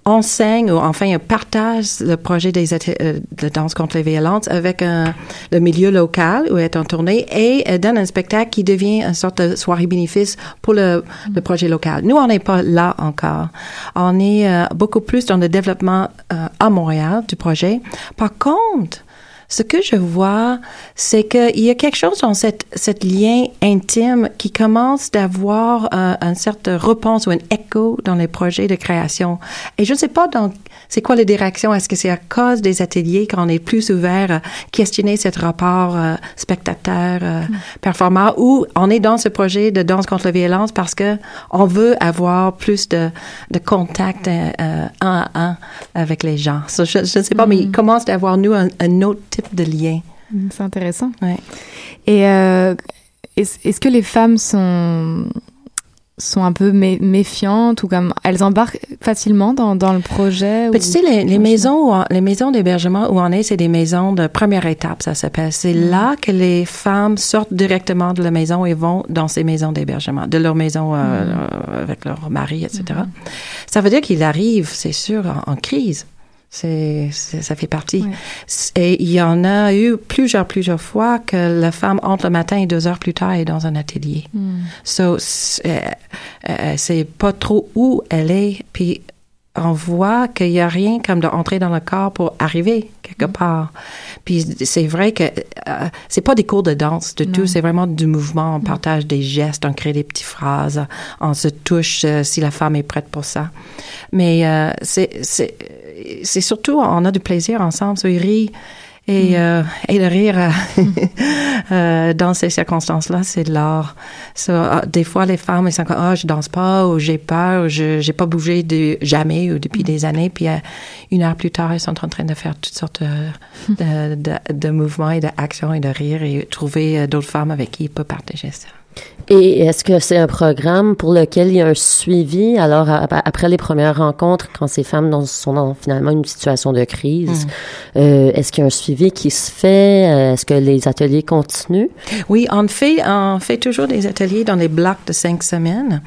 enseigne ou enfin partage le projet des euh, de danse contre les violences avec un- le milieu local où elle est en tournée et donne un spectacle qui devient une sorte de soirée bénéfice pour le, le projet local. Nous, on n'est pas là encore. On est euh, beaucoup plus dans le développement euh, à Montréal du projet. Par contre, ce que je vois, c'est qu'il y a quelque chose dans cette, cette lien intime qui commence d'avoir un, un certain réponse ou un écho dans les projets de création. Et je ne sais pas dans c'est quoi les directions. Est-ce que c'est à cause des ateliers qu'on est plus ouvert à questionner ce rapport euh, spectateur euh, performant? Ou on est dans ce projet de danse contre la violence parce que on veut avoir plus de, de contact euh, euh, un à un avec les gens. So, je ne sais pas, mais il commence d'avoir nous un, un autre type de lien. Mm, C'est intéressant. Ouais. Et euh, est-ce est-ce que les femmes sont sont un peu mé- méfiantes ou comme elles embarquent facilement dans, dans le projet ou- tu sais, les, les maisons, les maisons d'hébergement où on est, c'est des maisons de première étape, ça s'appelle. C'est là que les femmes sortent directement de la maison et vont dans ces maisons d'hébergement, de leur maison euh, euh, avec leur mari, etc. Ça veut dire qu'ils arrivent, c'est sûr, en, en crise. C'est, c'est- ça fait partie. Et il y en a eu plusieurs, plusieurs fois que la femme entre le matin et deux heures plus tard est dans un atelier. Mm. So, c'est euh, euh, c'est pas trop où elle est, puis on voit qu'il y a rien comme d'entrer dans le corps pour arriver quelque part. Puis c'est vrai que euh, c'est pas des cours de danse du tout, c'est vraiment du mouvement. On partage des gestes, on crée des petites phrases, on se touche euh, si la femme est prête pour ça. Mais euh, c'est c'est c'est surtout on a du plaisir ensemble, ils rient. Et, euh, et de rire euh, <laughs> euh, dans ces circonstances-là, c'est de l'art. So, ah, des fois, les femmes, elles sont comme, ah, je danse pas, ou j'ai peur, ou je j'ai pas bougé de, jamais, ou depuis des années. Puis, euh, une heure plus tard, elles sont en train de faire toutes sortes de, <laughs> de, de, de mouvements et d'actions et de rire et trouver euh, d'autres femmes avec qui ils peuvent partager ça. Et est-ce que c'est un programme pour lequel il y a un suivi? Alors, après les premières rencontres, quand ces femmes dans- sont dans finalement une situation de crise, euh, est-ce qu'il y a un suivi qui se fait? Euh, Est-ce que les ateliers continuent? Oui, on fait, on fait toujours des ateliers dans les blocs de cinq semaines.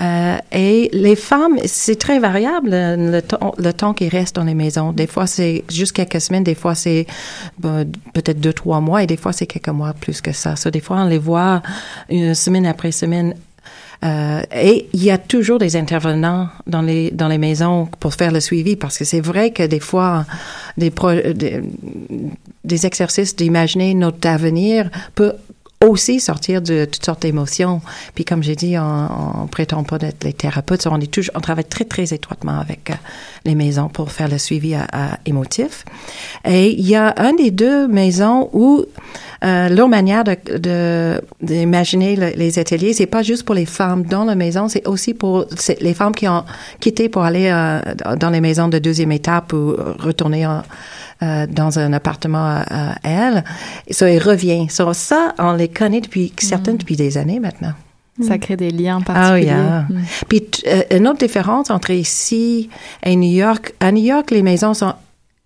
Euh, et les femmes, c'est très variable le temps, le temps qui reste dans les maisons. Des fois, c'est juste quelques semaines, des fois, c'est ben, peut-être deux, trois mois, et des fois, c'est quelques mois plus que ça. So, des fois, on les voit une semaine après semaine. Euh, et il y a toujours des intervenants dans les dans les maisons pour faire le suivi parce que c'est vrai que des fois des des, des exercices d'imaginer notre avenir peut aussi sortir de toutes sortes d'émotions. Puis comme j'ai dit, on, on prétend pas d'être les thérapeutes, on est toujours, on travaille très très étroitement avec euh, les maisons pour faire le suivi à, à émotif. Et il y a un des deux maisons où euh, leur manière de d'imaginer le- les ateliers, c'est pas juste pour les femmes dans la maison, c'est aussi pour les femmes qui ont quitté pour aller euh, dans les maisons de deuxième étape ou retourner en, euh, dans un appartement à, à elle. Et ça, il revient. So, ça, on les connaît depuis certaines depuis des années maintenant. Ça crée des liens Ah particuliers. ah. Mm. Puis euh, une autre différence entre ici et New York, à New York, les maisons sont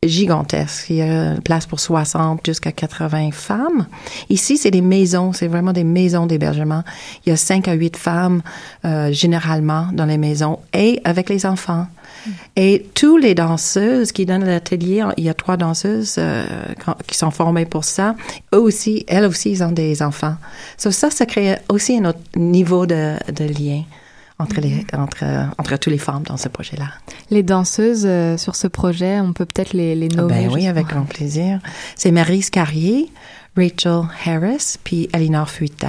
gigantesques. Il y a une place pour 60 jusqu'à 80 femmes. Ici, c'est des maisons, c'est vraiment des maisons d'hébergement. Il y a 5 à 8 femmes euh, généralement dans les maisons et avec les enfants. Et tous les danseuses qui donnent l'atelier, il y a trois danseuses euh, qui sont formées pour ça. Eux aussi, elles aussi, ils ont des enfants. So, ça, ça crée aussi un autre niveau de, de lien entre les entre entre tous les femmes dans ce projet-là. Les danseuses euh, sur ce projet, on peut peut-être les, les nommer. Ben oui, avec grand plaisir. C'est Maryse Carrier, Rachel Harris, puis Elinor Fuiter.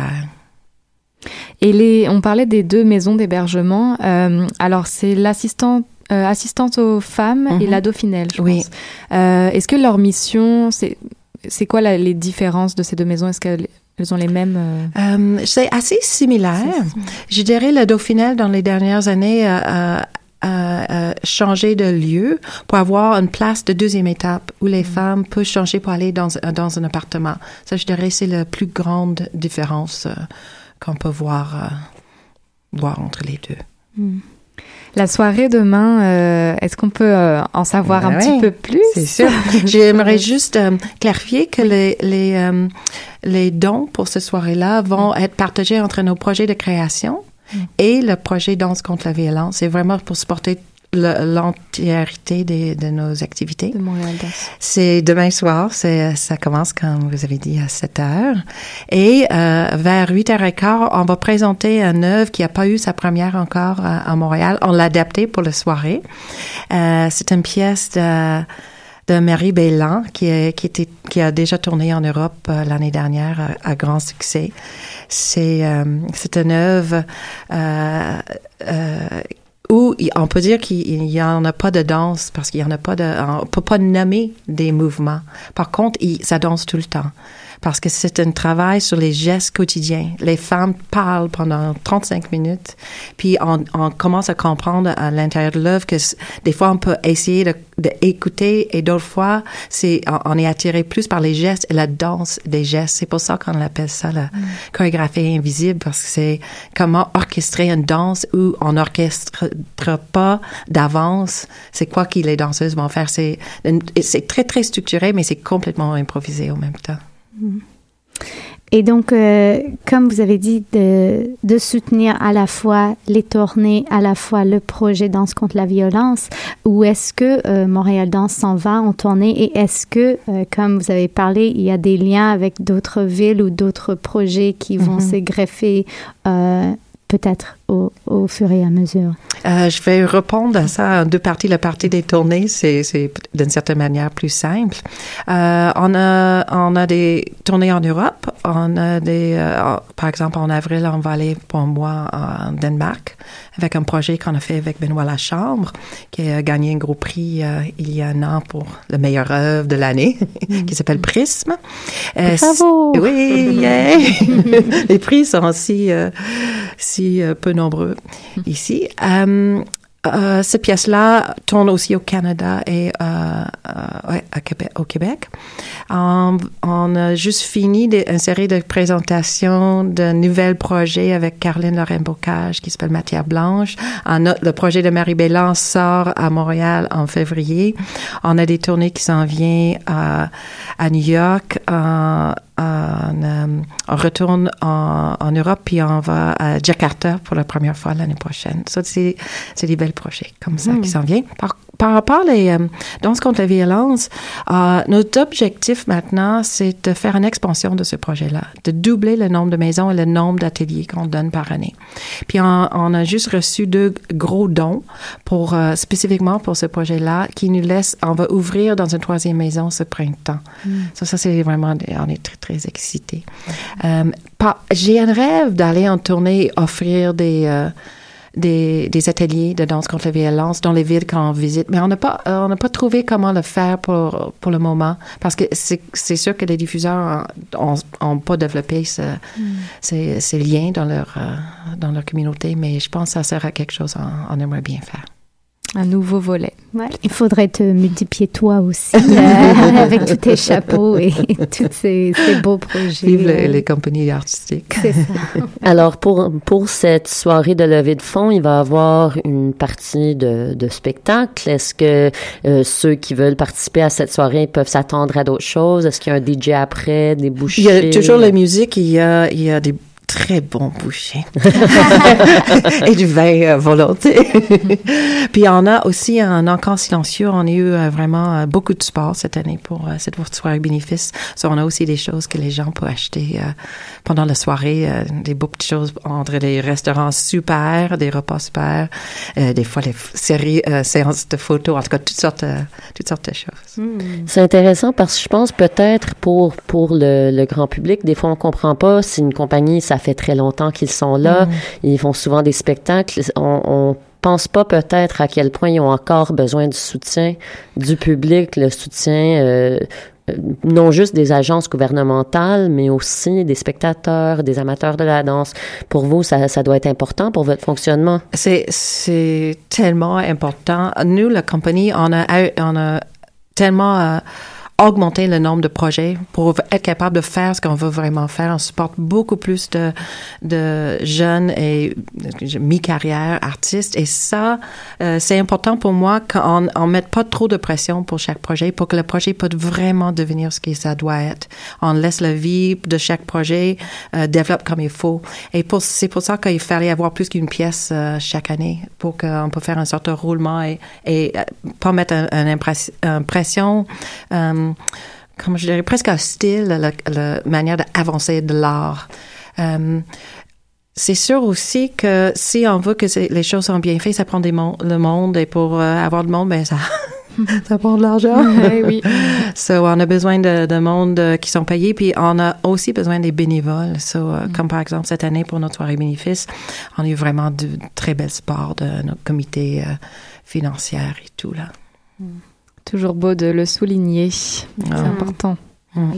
Et les, on parlait des deux maisons d'hébergement. Euh, alors, c'est l'assistante euh, assistante aux femmes et Mhm. la Dauphinelle, je Oui. pense. Euh, Est-ce que leur mission, c'est quoi la- les différences de ces deux maisons? Est-ce qu'elles elles ont les mêmes euh, Euh, c'est assez similaire. Je dirais le Dauphinel dans les dernières années a, changé de lieu pour avoir une place de deuxième étape où les femmes peuvent changer pour aller dans, dans un appartement. Ça, je dirais, c'est la plus grande différence euh, qu'on peut voir, euh, voir entre les deux. Hmm. La soirée demain, euh, est-ce qu'on peut euh, en savoir un Ben petit peu plus? C'est sûr. <laughs> J'aimerais juste euh, clarifier que les, les, les dons pour cette soirée-là vont être partagés entre nos projets de création et le projet Danse contre la violence. C'est vraiment pour supporter l'entièreté des- de nos activités. de C'est demain soir, c'est ça commence comme vous avez dit à 7 heures et euh, vers 8h15, on va présenter une œuvre qui n'a pas eu sa première encore à, à Montréal. On l'a adaptée pour la soirée. Euh, c'est une pièce de de Mary Bélan, qui, est, qui, était, qui a déjà tourné en Europe euh, l'année dernière à, à grand succès. C'est euh, c'est une œuvre euh, euh, où on peut dire qu'il n'y en a pas de danse parce qu'il y en a pas de, on peut pas nommer des mouvements. Par contre, il, ça danse tout le temps parce que c'est un travail sur les gestes quotidiens. Les femmes parlent pendant 35 minutes, puis on, on commence à comprendre à l'intérieur de l'œuvre que des fois on peut essayer de, de écouter et d'autres fois c'est on, est attiré plus par les gestes et la danse des gestes. C'est pour ça qu'on appelle ça la chorégraphie invisible parce que c'est comment orchestrer une danse où on n'orchestre pas d'avance. C'est quoi que les danseuses vont faire? C'est c'est très très structuré mais c'est complètement improvisé en même temps. Et donc, euh, comme vous avez dit, de, de soutenir à la fois les tournées, à la fois le projet Danse contre la violence, où est-ce que euh, Montréal Danse s'en va en tournée? Et est-ce que, euh, comme vous avez parlé, il y a des liens avec d'autres villes ou d'autres projets qui vont Mhm. se greffer peut-être? Au, au fur et à mesure? Euh, je vais répondre à ça en deux parties. La partie des tournées, c'est, c'est d'une certaine manière plus simple. Euh, on a, on a des tournées en Europe. On a des, euh, par exemple, en avril, on va aller pour un mois en Danemark avec un projet qu'on a fait avec Benoît Lachambre, qui a gagné un gros prix il y a un an pour le meilleur œuvre de l'année, <laughs> qui s'appelle Prisme. Bravo! Oui, yeah! <laughs> Les prix sont si, si peu nombreux ici. Euh, euh, cette pièce-là tourne aussi au Canada et euh, euh, à Québec, au Québec. On, a juste fini des- une série de présentations de nouveaux projets avec Caroline Lorraine-Bocage qui s'appelle Matière Blanche. Le projet de Marie Bélan sort à Montréal en février. On a des tournées qui s'en viennent à New York. En, euh, on retourne en, en Europe puis on va à Jakarta pour la première fois l'année prochaine. Ça, c'est, des belles projets comme ça qui s'en viennent. Par, par rapport les euh, danses contre la violence, euh, notre objectif maintenant, c'est de faire une expansion de ce projet-là, de doubler le nombre de maisons et le nombre d'ateliers qu'on donne par année. Puis on, on a juste reçu deux gros dons pour euh, spécifiquement pour ce projet-là qui nous laisse, on va ouvrir dans une troisième maison ce printemps. Mm. Ça, ça c'est vraiment, on est très, très excités. Euh, pas- J'ai un rêve d'aller en tournée offrir des, euh, des, des ateliers de danse contre la violence dans les villes qu'on visite, mais on n'a pas, euh, on pas trouvé comment le faire pour, pour le moment, parce que c'est sûr que les diffuseurs n'ont pas développé ce, ces, ces liens dans leur, euh, dans leur communauté, mais je pense que ça sera quelque chose qu'on on aimerait bien faire. Un nouveau volet. Ouais, il faudrait te multiplier toi aussi <laughs> euh, avec tous tes chapeaux et <laughs> tous ces, ces beaux projets. Vive les, les compagnies artistiques. C'est ça. <laughs> Alors, pour, pour cette soirée de levée de fonds, il va y avoir une partie de, de spectacle. Est-ce que euh, ceux qui veulent participer à cette soirée peuvent s'attendre à d'autres choses? Est-ce qu'il y a un DJ après, des bouchées? Il y a toujours la musique, il y a, il y a des très bons bouchées <laughs> et du vin euh, volonté. <laughs> Puis on a aussi un encamp silencieux. On a eu euh, vraiment euh, beaucoup de sport cette année pour cette soirée bénéfice. So, on a aussi des choses que les gens peuvent acheter pendant la soirée, euh, des beaux petites choses entre les restaurants super, des repas super, euh, des fois les séries, euh, séances de photos, en tout cas toutes sortes, euh, toutes sortes de choses. C'est intéressant parce que je pense peut-être pour pour le, le grand public, des fois on comprend pas si une compagnie ça fait très longtemps qu'ils sont là, Mhm. ils font souvent des spectacles, on, on pense pas peut-être à quel point ils ont encore besoin du soutien du public, le soutien euh, non juste des agences gouvernementales, mais aussi des spectateurs, des amateurs de la danse. Pour vous, ça, ça doit être important pour votre fonctionnement? C'est, c'est tellement important. Nous, la compagnie, on a, on a tellement euh, augmenté le nombre de projets pour être capable de faire ce qu'on veut vraiment faire. On supporte beaucoup plus de, de jeunes et euh, mi-carrière artistes. Et ça, euh, c'est important pour moi qu'on on mette pas trop de pression pour chaque projet pour que le projet peut vraiment devenir ce que ça doit être. On laisse la vie de chaque projet euh, développe comme il faut. Et pour, c'est pour ça qu'il fallait avoir plus qu'une pièce euh, chaque année pour qu'on peut faire un sorte de roulement et, et euh, pas mettre un, un impress- une euh, comme je dirais, presque hostile la, la manière d'avancer de l'art. Euh, c'est sûr aussi que si on veut que les choses soient bien faites, ça prend des mon- le monde et pour euh, avoir le monde, ben ça <laughs> ça prend de l'argent. Ouais, <laughs> oui. So, on a besoin de, de monde euh, qui sont payés, puis on a aussi besoin des bénévoles. So, euh, Comme par exemple cette année pour notre soirée bénéfice, on a eu vraiment de très belles sports de notre comité financier et tout là. Toujours beau de le souligner. C'est Ah. important. Mm.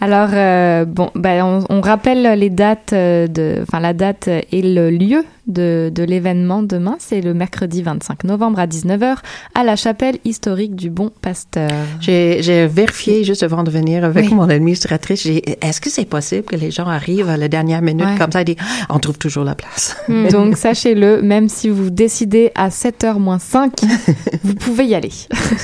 Alors, euh, bon, ben, on, on rappelle les dates, euh, de, enfin la date et le lieu de, de l'événement demain. C'est le mercredi 25 novembre à 19h à la chapelle historique du Bon Pasteur. J'ai j'ai vérifié juste avant de venir avec Oui. mon administratrice. j'ai- Est-ce que c'est possible que les gens arrivent à la dernière minute Ouais. comme ça et disent on trouve toujours la place. <laughs> Donc, sachez-le, même si vous décidez à 7h moins 5, <laughs> vous pouvez y aller.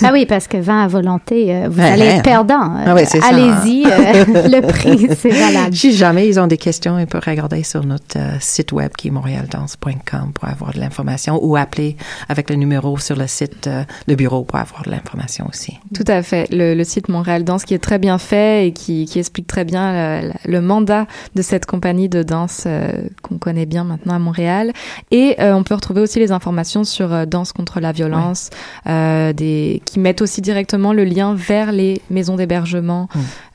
Ah oui, parce que 20 à volonté, euh, vous Ouais, allez ouais. être perdant. Ah ouais, c'est ça. Allez-y, euh, <laughs> <laughs> le prix, c'est valable. Si jamais ils ont des questions, ils peuvent regarder sur notre euh, site web qui est montrealdance.com pour avoir de l'information ou appeler avec le numéro sur le site euh, de bureau pour avoir de l'information aussi. Tout à fait. Le, le site Montréal Danse qui est très bien fait et qui, qui explique très bien le, le mandat de cette compagnie de danse euh, qu'on connaît bien maintenant à Montréal. Et euh, on peut retrouver aussi les informations sur Danse contre la violence, des, qui mettent aussi directement le lien vers les maisons d'hébergement,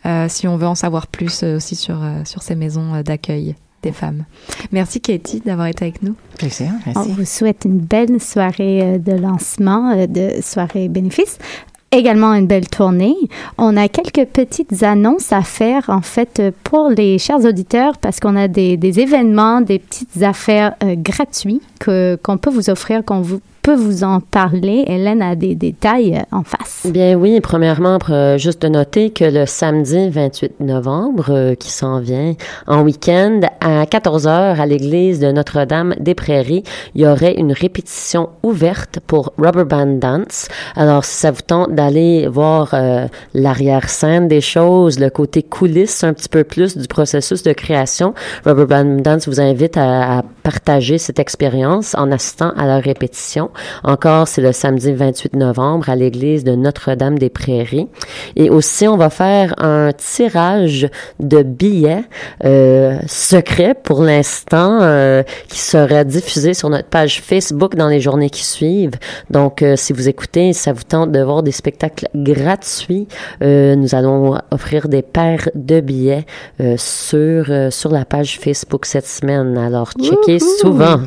euh, si on veut en savoir plus euh, aussi sur, euh, sur ces maisons euh, d'accueil des femmes. Merci Katie d'avoir été avec nous. Plaisir, On vous souhaite une belle soirée de lancement, de soirée bénéfice. Également une belle tournée. On a quelques petites annonces à faire en fait pour les chers auditeurs parce qu'on a des, des événements, des petites affaires euh, gratuits que qu'on peut vous offrir, qu'on vous peut vous en parler. Hélène a des détails euh, en face? Bien oui, premièrement, juste de noter que le samedi 28 novembre, euh, qui s'en vient en week-end, à 14h à l'église de Notre-Dame des Prairies, il y aurait une répétition ouverte pour Rubber Band Dance. Alors, si ça vous tente d'aller voir euh, l'arrière-scène des choses, le côté coulisses un petit peu plus du processus de création, Rubber Band Dance vous invite à, à partager cette expérience en assistant à leur répétition. Encore, c'est le samedi 28 novembre à l'église de Notre-Dame-des-Prairies. Et aussi, on va faire un tirage de billets euh, secrets pour l'instant euh, qui sera diffusé sur notre page Facebook dans les journées qui suivent. Donc, euh, si vous écoutez, ça vous tente de voir des spectacles gratuits, euh, nous allons offrir des paires de billets euh, sur, euh, sur la page Facebook cette semaine. Alors, checkez souvent.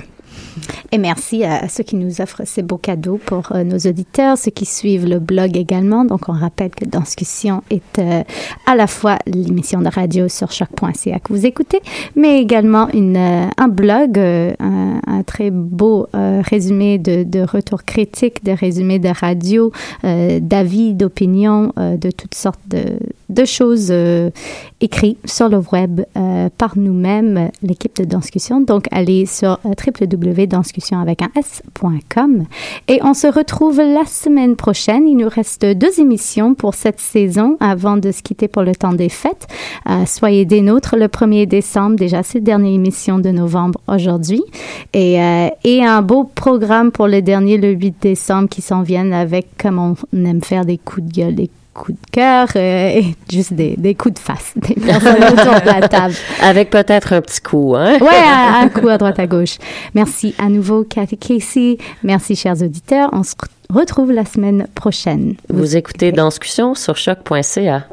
Et merci à ceux qui nous offrent ces beaux cadeaux pour euh, nos auditeurs, ceux qui suivent le blog également. Donc, on rappelle que Danscussion est euh, à la fois l'émission de radio sur choc.ca que vous écoutez, mais également euh, un blog, un, très beau résumé de, de retours critiques, de résumés de radio, d'avis, d'opinions, de toutes sortes de, choses écrites sur le web par nous-mêmes, l'équipe de Danscussion. Donc, allez sur euh, www.danscussion avec un s.com et on se retrouve la semaine prochaine. Il nous reste deux émissions pour cette saison avant de se quitter pour le temps des fêtes. Euh, soyez des nôtres le 1er décembre. Déjà, c'est la dernière émission de novembre aujourd'hui. Et, euh, et un beau programme pour le dernier, le 8 décembre, qui s'en viennent avec, comme on aime faire, des coups de gueule, des de cœur euh, et <laughs> juste des, des coups de face <laughs> des personnes autour de la table. Avec peut-être un petit coup, hein? Ouais, un, un coup à droite à gauche. Merci à nouveau, Cathy Casey. Merci, chers auditeurs. On se re- retrouve la semaine prochaine. Vous écoutez Danscussion sur choc.ca.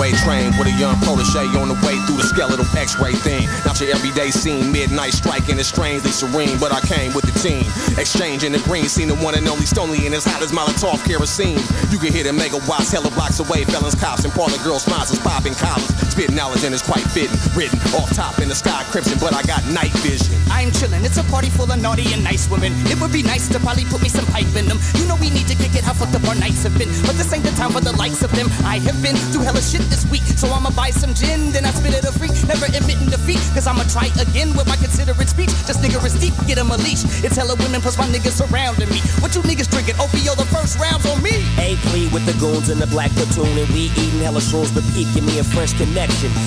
runaway train with a young protege on the way through the skeletal x-ray thing. Not your everyday scene, midnight striking is strangely serene, but I came with the team. Exchanging the green, seen the one and only Stoney and as hot as Molotov kerosene. You can hit a megawatts, hella blocks away, felons, cops, and parlor girls, sponsors, popping collars. Spitting knowledge and it's quite fitting. Written off top in the sky crimson, but I got night vision. I'm chillin', it's a party full of naughty and nice women. It would be nice to probably put me some pipe in them. You know we need to kick it, how fucked up our nights have been. But this ain't the time for the likes of them. I have been through hella shit this week, so I'ma buy some gin, then I spit it a freak. Never admitting defeat, cause I'ma try again with my considerate speech. Just nigger is deep, get him a leash. It's hella women plus my niggas surrounding me. What you niggas drinking? OPO the first rounds on me. A plea with the goons in the black platoon, and we eating hella shrooms, but peep, give me a French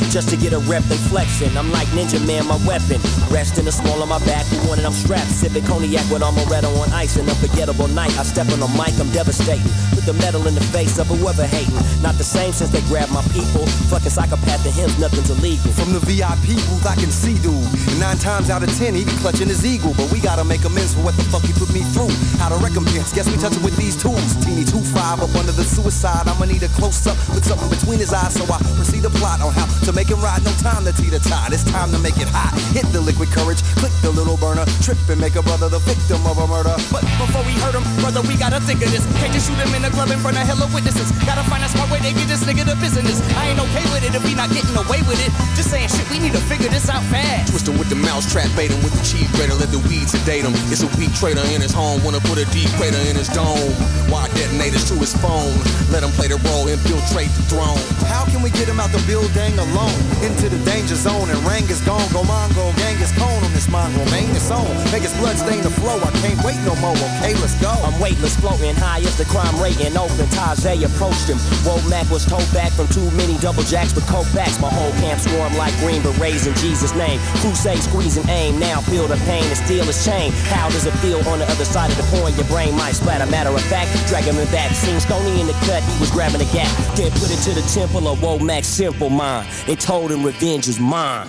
Just to get a rep and flexing. I'm like Ninja Man, my weapon. Rest in the small of my back, who wanted I'm strapped. Sipping cognac with amaretto on ice. An unforgettable night. I step on the mic, I'm devastating. Put the metal in the face of whoever hating. Not the same since they grabbed my people. Fucking psychopath to him, nothing's illegal. From the VIP booth, I can see dude. Nine times out of ten, he be clutching his eagle. But we gotta make amends for what the fuck he put me through. How to recompense? Guess we touch him with these tools. Teeny 2-5 up under the suicide. I'ma need a close up with something between his eyes. So I proceed to plot on how to make him ride. No time to teeter tide. It's time to make it hot. Hit the liquid courage, click the little burner, trip and make a brother the victim of a murder. But before we hurt him, brother, we gotta think of this. Can't just shoot him in the club in front of hella witnesses. Gotta find a smart way to get this nigga to business. I ain't okay with it if we not getting away with it. Just saying shit, we need to figure this out fast. Twist him with the mousetrap, bait him with the cheese grater, let the weed sedate him. It's a weak traitor in his home, wanna put a deep crater in his dome. Why detonators to his phone? Let him play the role, infiltrate the throne. How can we get him out the building alone? Into the danger zone and Rang is gone. Go Mongo, Genghis Cone on this mongrel, main its on. Make his blood stain the flow. I can't wait no more. Okay, let's go. I'm weightless, floating high as the crime rating open. Tajay approached him. Womack was towed back from too many double jacks with coke backs. My whole camp swarm like green berets in Jesus' name. Crusade squeezing aim. Now feel the pain and steal his chain. How does it feel on the other side of the coin? Your brain might splatter. Matter of fact, drag him back. Seen Stony in the cut, he was grabbing a gap. Then put it to the temple of Womack's simple mind. Told him revenge is mine.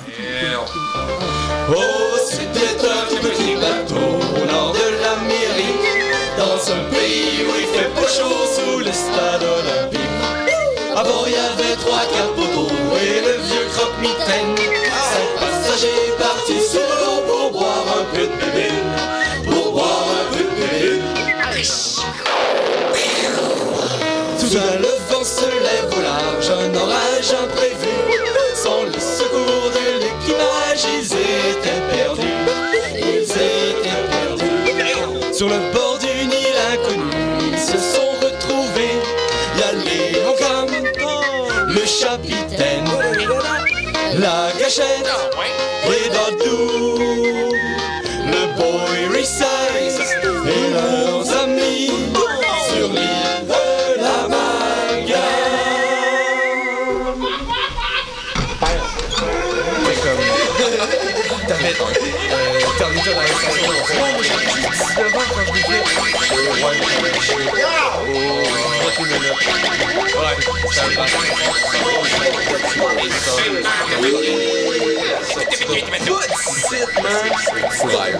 Oh, c'était un tout petit bateau au nord de l'Amérique, dans un pays où il fait pas chaud sous le stade olympique. À il y avait trois capoteaux et le vieux croque-mitaine. Cinq passagers partis sur l'eau pour boire un peu de bébé, pour boire un peu de bébé. Soudain, le vent se lève au large, un orage imprévu. Ils étaient perdus. Ils étaient perdus. Sur le bord notes. Ouais, ça va. Good shit, man. Fourraille.